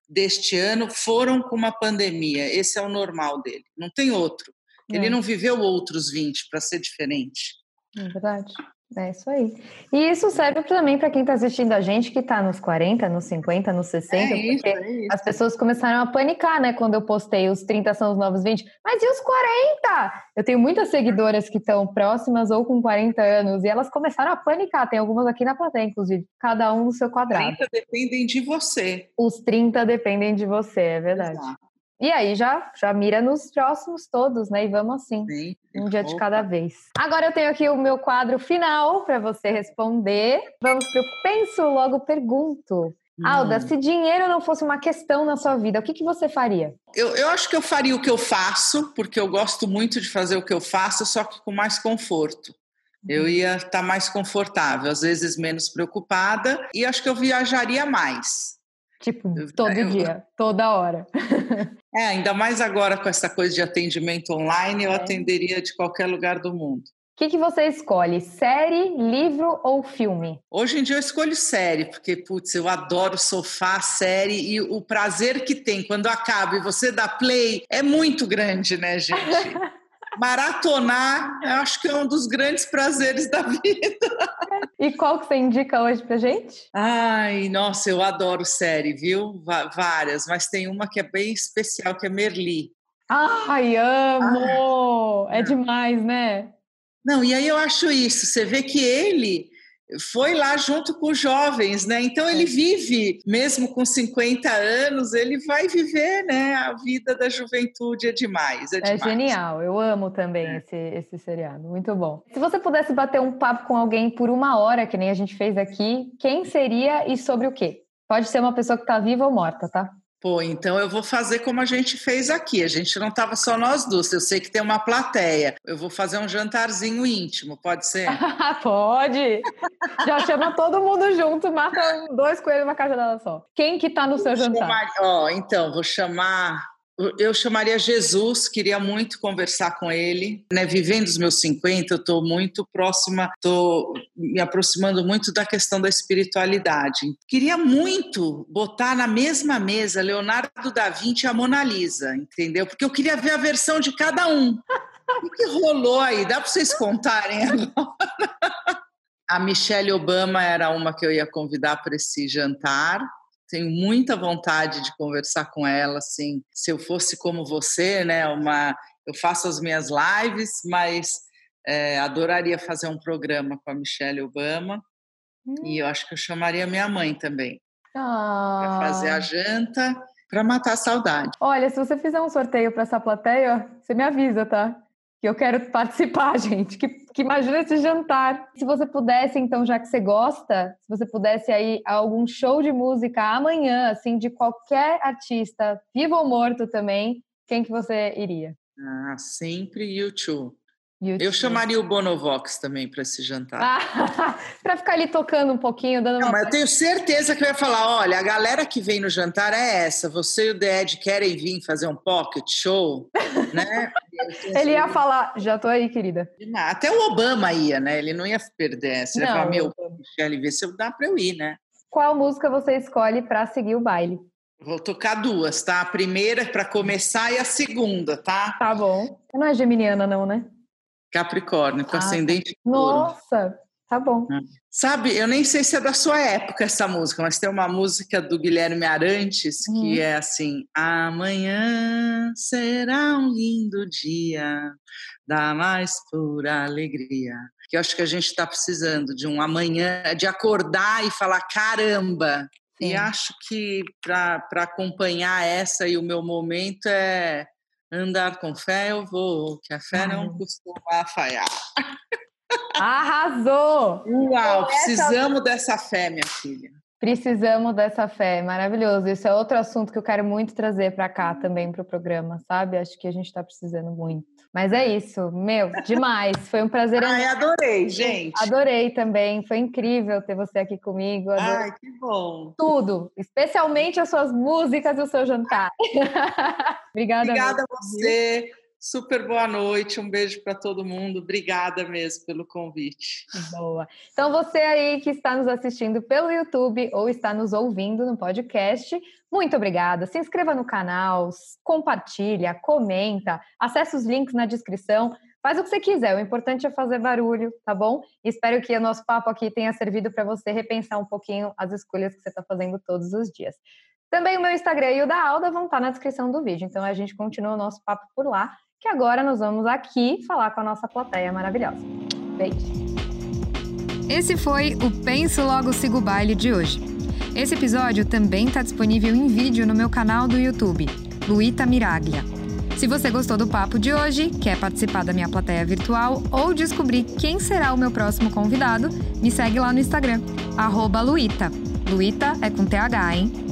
deste ano foram com uma pandemia. Esse é o normal dele. Não tem outro. Ele é. não viveu outros 20 para ser diferente. É verdade. É isso aí. E isso serve também para quem está assistindo a gente que está nos 40, nos 50, nos 60, é isso, porque é isso. as pessoas começaram a panicar, né? Quando eu postei os 30 são os novos 20. Mas e os 40? Eu tenho muitas seguidoras que estão próximas ou com 40 anos e elas começaram a panicar. Tem algumas aqui na plateia, inclusive, cada um no seu quadrado. Os 30 dependem de você. Os 30 dependem de você, é verdade. Exato. E aí já, já mira nos próximos todos, né? E vamos assim, Sim. um dia de cada vez. Agora eu tenho aqui o meu quadro final para você responder. Vamos para o Penso Logo Pergunto. Hum. Alda, se dinheiro não fosse uma questão na sua vida, o que, que você faria? Eu, eu acho que eu faria o que eu faço, porque eu gosto muito de fazer o que eu faço, só que com mais conforto. Eu uhum. ia estar tá mais confortável, às vezes menos preocupada, e acho que eu viajaria mais Tipo, todo eu, dia, toda hora. É, ainda mais agora com essa coisa de atendimento online, eu é. atenderia de qualquer lugar do mundo. O que, que você escolhe? Série, livro ou filme? Hoje em dia eu escolho série, porque, putz, eu adoro sofá, série, e o prazer que tem quando acaba e você dá play é muito grande, né, gente? Maratonar, eu acho que é um dos grandes prazeres da vida. E qual que você indica hoje pra gente? Ai, nossa, eu adoro série, viu? várias, mas tem uma que é bem especial, que é Merli. Ai, amo! Ah, é demais, né? Não, e aí eu acho isso. Você vê que ele foi lá junto com os jovens, né? Então ele é. vive, mesmo com 50 anos, ele vai viver, né? A vida da juventude é demais. É, é genial, eu amo também é. esse, esse seriado, muito bom. Se você pudesse bater um papo com alguém por uma hora, que nem a gente fez aqui, quem seria e sobre o quê? Pode ser uma pessoa que está viva ou morta, tá? Pô, então eu vou fazer como a gente fez aqui. A gente não estava só nós duas. Eu sei que tem uma plateia. Eu vou fazer um jantarzinho íntimo, pode ser? pode! Já chama todo mundo junto, mata dois coelhos numa cajadada só. Quem que tá no seu jantar? Ó, então, vou chamar eu chamaria Jesus, queria muito conversar com ele. Né? Vivendo os meus 50, eu estou muito próxima, estou me aproximando muito da questão da espiritualidade. Queria muito botar na mesma mesa Leonardo da Vinci e a Mona Lisa, entendeu? Porque eu queria ver a versão de cada um. O que rolou aí? Dá para vocês contarem agora? A Michelle Obama era uma que eu ia convidar para esse jantar tenho muita vontade de conversar com ela, assim, se eu fosse como você, né, uma, eu faço as minhas lives, mas é, adoraria fazer um programa com a Michelle Obama, hum. e eu acho que eu chamaria minha mãe também, ah. para fazer a janta, para matar a saudade. Olha, se você fizer um sorteio para essa plateia, você me avisa, tá? Que eu quero participar, gente. Que, que imagina esse jantar. Se você pudesse, então, já que você gosta, se você pudesse aí algum show de música amanhã, assim, de qualquer artista, vivo ou morto também, quem que você iria? Ah, sempre YouTube. YouTube. Eu chamaria o Bonovox também para esse jantar. Ah, para ficar ali tocando um pouquinho, dando Não, uma. Mas eu tenho certeza que eu ia falar: olha, a galera que vem no jantar é essa. Você e o Ded querem vir fazer um pocket show, né? Ele ia falar: já tô aí, querida. Até o Obama ia, né? Ele não ia perder. Você ia falar: meu, Michelle, vê se dá para eu ir, né? Qual música você escolhe para seguir o baile? Vou tocar duas, tá? A primeira para começar e a segunda, tá? Tá bom. Você não é geminiana, não, né? Capricórnio, com ah, ascendente Nossa, tá bom. É. Sabe, eu nem sei se é da sua época essa música, mas tem uma música do Guilherme Arantes que hum. é assim: Amanhã será um lindo dia, da mais pura alegria. Que eu acho que a gente está precisando de um amanhã, de acordar e falar: caramba! Sim. E acho que para acompanhar essa e o meu momento é Andar com fé eu vou, que a fé Ai. não costuma falhar. Arrasou! Uau, precisamos dessa fé, minha filha. Precisamos dessa fé, maravilhoso. Isso é outro assunto que eu quero muito trazer para cá também para o programa, sabe? Acho que a gente está precisando muito. Mas é isso, meu, demais. Foi um prazer. Ai, adorei, gente. Adorei também. Foi incrível ter você aqui comigo. Adorei. Ai, que bom. Tudo, especialmente as suas músicas e o seu jantar. Obrigada. Obrigada a você. Super boa noite, um beijo para todo mundo. Obrigada mesmo pelo convite. Boa. Então, você aí que está nos assistindo pelo YouTube ou está nos ouvindo no podcast, muito obrigada. Se inscreva no canal, compartilha, comenta, acesse os links na descrição. Faz o que você quiser, o importante é fazer barulho, tá bom? Espero que o nosso papo aqui tenha servido para você repensar um pouquinho as escolhas que você está fazendo todos os dias. Também o meu Instagram e o da Alda vão estar tá na descrição do vídeo, então a gente continua o nosso papo por lá que agora nós vamos aqui falar com a nossa plateia maravilhosa. Beijo! Esse foi o Penso Logo Sigo Baile de hoje. Esse episódio também está disponível em vídeo no meu canal do YouTube, Luíta Miraglia. Se você gostou do papo de hoje, quer participar da minha plateia virtual ou descobrir quem será o meu próximo convidado, me segue lá no Instagram, arroba Luíta. Luíta é com TH, hein?